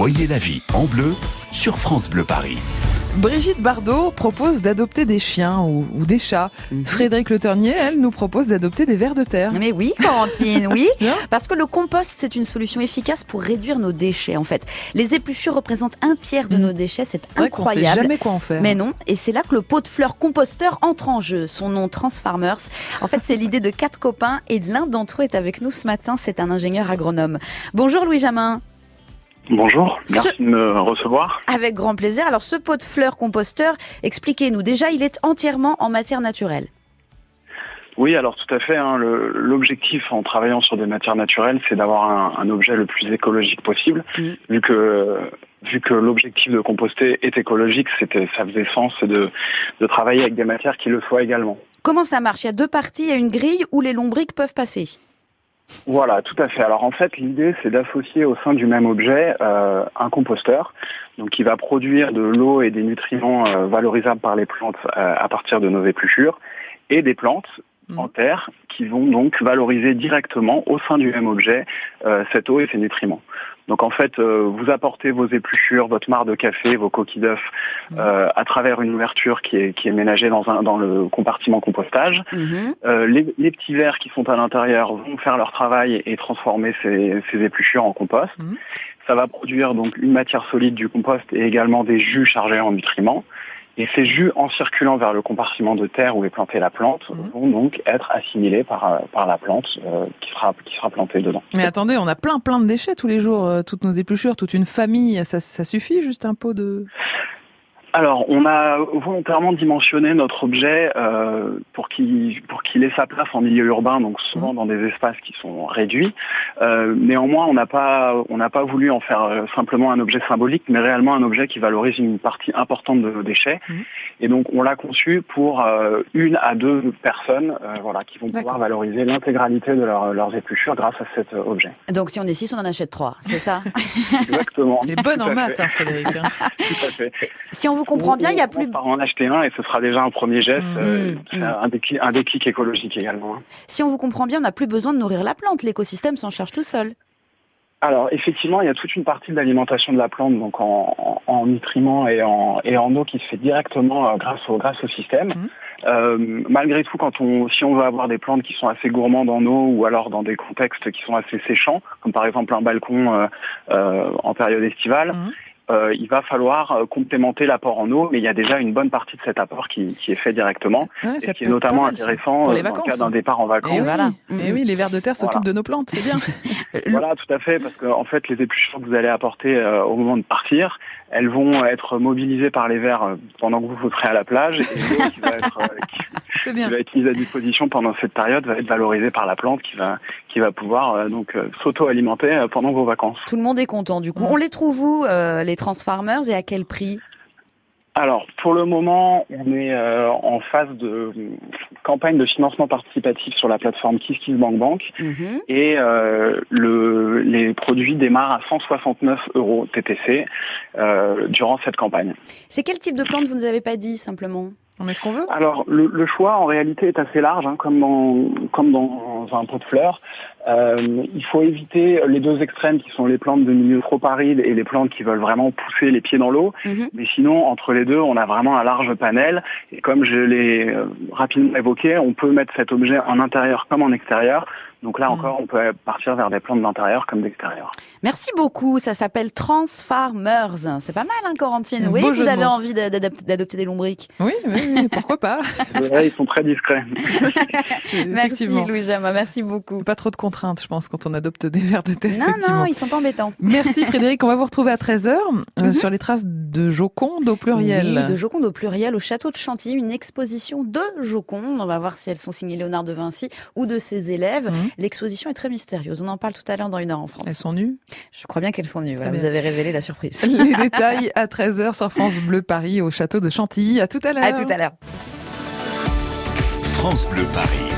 Voyez la vie en bleu sur France Bleu Paris. Brigitte Bardot propose d'adopter des chiens ou, ou des chats. Mhm. Frédéric Le Ternier, elle, nous propose d'adopter des vers de terre. Mais oui, Corentine, oui. Parce que le compost, c'est une solution efficace pour réduire nos déchets, en fait. Les épluchures représentent un tiers de Mm. nos déchets, c'est vrai qu'on sait incroyable. jamais quoi en faire. Mais non, et c'est là que le pot de fleurs composteur entre en jeu. Son nom, Transfarmers. En fait, c'est l'idée de quatre copains et l'un d'entre eux est avec nous ce matin. C'est un ingénieur agronome. Bonjour Louis Jamin. Bonjour, merci Ce- de me recevoir. Avec grand plaisir. Alors, ce pot de fleurs composteur, expliquez-nous. Déjà, il est entièrement en matière naturelle. Oui, alors tout à fait. hein, L'objectif en travaillant sur des matières naturelles, c'est d'avoir un, un objet le plus écologique possible. Mhm. Vu que vu que l'objectif de composter est écologique, c'était ça faisait sens de, de travailler avec des matières qui le soient également. Comment ça marche? Il y a deux parties, il y a une grille où les lombriques peuvent passer. Voilà, tout à fait. Alors en fait, l'idée, c'est d'associer au sein du même objet euh, un composteur, donc qui va produire de l'eau et des nutriments euh, valorisables par les plantes euh, à partir de nos épluchures, et des plantes Mhm. en terre qui vont donc valoriser directement au sein du même objet euh, cette eau et ces nutriments. Donc en fait, euh, vous apportez vos épluchures, votre marc de café, vos coquilles d'œufs euh, à travers une ouverture qui est, qui est ménagée dans, un, dans le compartiment compostage. Mhm. Euh, les, les petits vers qui sont à l'intérieur vont faire leur travail et transformer ces, ces épluchures en compost. Mhm. Ça va produire donc une matière solide du compost et également des jus chargés en nutriments. Et ces jus, en circulant vers le compartiment de terre où est plantée la plante, Mhm. vont donc être assimilés par, euh, par la plante euh, qui, sera, qui sera plantée dedans. Mais attendez, on a plein plein de déchets tous les jours, euh, toutes nos épluchures, toute une famille. Ça, ça suffit juste un pot de. Alors, on a volontairement dimensionné notre objet euh, pour qu'il pour qu'il ait sa place en milieu urbain, donc souvent dans des espaces qui sont réduits. Euh, néanmoins, on n'a pas on n'a pas voulu en faire euh, simplement un objet symbolique, mais réellement un objet qui valorise une partie importante de nos déchets. Mhm. Et donc, on l'a conçu pour euh, une à deux personnes, voilà, qui vont pouvoir valoriser l'intégralité de leur- leurs épluchures grâce à cet objet. Donc, si on est six, on en achète trois, c'est ça? Exactement. Elle est bonne Tout en maths, hein, Frédéric. hein. Tout à fait. Si on vous comprend bien, il y a On plus. par en acheter un et ce sera déjà un premier geste, Mmh. euh, Mmh. c'est un, déclic, un déclic écologique également. hein. Si on vous comprend bien, on n'a plus besoin de nourrir la plante. L'écosystème s'en charge tout seul. Alors effectivement, il y a toute une partie de l'alimentation de la plante, donc en, en, en nutriments et en, et en eau qui se fait directement euh, grâce au grâce au système. Mhm. Euh, malgré tout, quand on, si on veut avoir des plantes qui sont assez gourmandes en eau ou alors dans des contextes qui sont assez séchants, comme par exemple un balcon euh, euh, en période estivale. Euh, il va falloir euh, complémenter l'apport en eau, mais il y a déjà une bonne partie de cet apport qui, qui est fait directement, Ouais, et ça ce qui est notamment mal, intéressant euh, dans le cas d'un départ en vacances. Et voilà. et Mhm. oui, les vers de terre s'occupent Voilà. de nos plantes, c'est bien. Voilà, tout à fait, parce que en fait, les épluchures que vous allez apporter euh, au moment de partir, elles vont être mobilisées par les vers pendant que vous vous serez à la plage, et l'eau qui va être euh, qui, C'est qui va être mise à disposition pendant cette période va être valorisée par la plante, qui va qui va pouvoir euh, donc euh, s'auto-alimenter euh, pendant vos vacances. Tout le monde est content du coup. On les trouve où, euh, les Transfarmers, et à quel prix? Alors, pour le moment, on est euh, en phase de campagne de financement participatif sur la plateforme KissKissBankBank. Mhm. Et euh, le, les produits démarrent à 169 euros TTC euh, durant cette campagne. C'est quel type de plante vous nous avez pas dit simplement? On met ce qu'on veut? Alors le, choix en réalité est assez large, hein, comme dans comme dans un pot de fleurs. Euh, il faut éviter les deux extrêmes qui sont les plantes de milieu trop aride et les plantes qui veulent vraiment pousser les pieds dans l'eau. Mhm. Mais sinon, entre les deux, on a vraiment un large panel. Et comme je l'ai euh, rapidement évoqué, on peut mettre cet objet en intérieur comme en extérieur. Donc là Mhm. encore, on peut partir vers des plantes d'intérieur comme d'extérieur. Merci beaucoup. Ça s'appelle Transfarmers. C'est pas mal, hein, Corentine. Oui, vous avez envie d'adopter des lombriques. Oui, oui, pourquoi pas Là, ils sont très discrets. Merci. Louis Jama. Merci beaucoup. Pas trop de contraintes, je pense, quand on adopte des vers de terre. Non, non, ils sont pas embêtants. Merci Frédéric, on va vous retrouver à 13h Mhm. sur les traces de Joconde au pluriel. Oui, de Joconde au pluriel au château de Chantilly, une exposition de Joconde. On va voir si elles sont signées Léonard de Vinci ou de ses élèves. Mhm. L'exposition est très mystérieuse. On en parle tout à l'heure dans une heure en France. Elles sont nues? Je crois bien qu'elles sont nues. Voilà, vous avez révélé la surprise. Les détails à 13h sur France Bleu Paris au château de Chantilly. À tout à l'heure. À tout à l'heure. France Bleu Paris.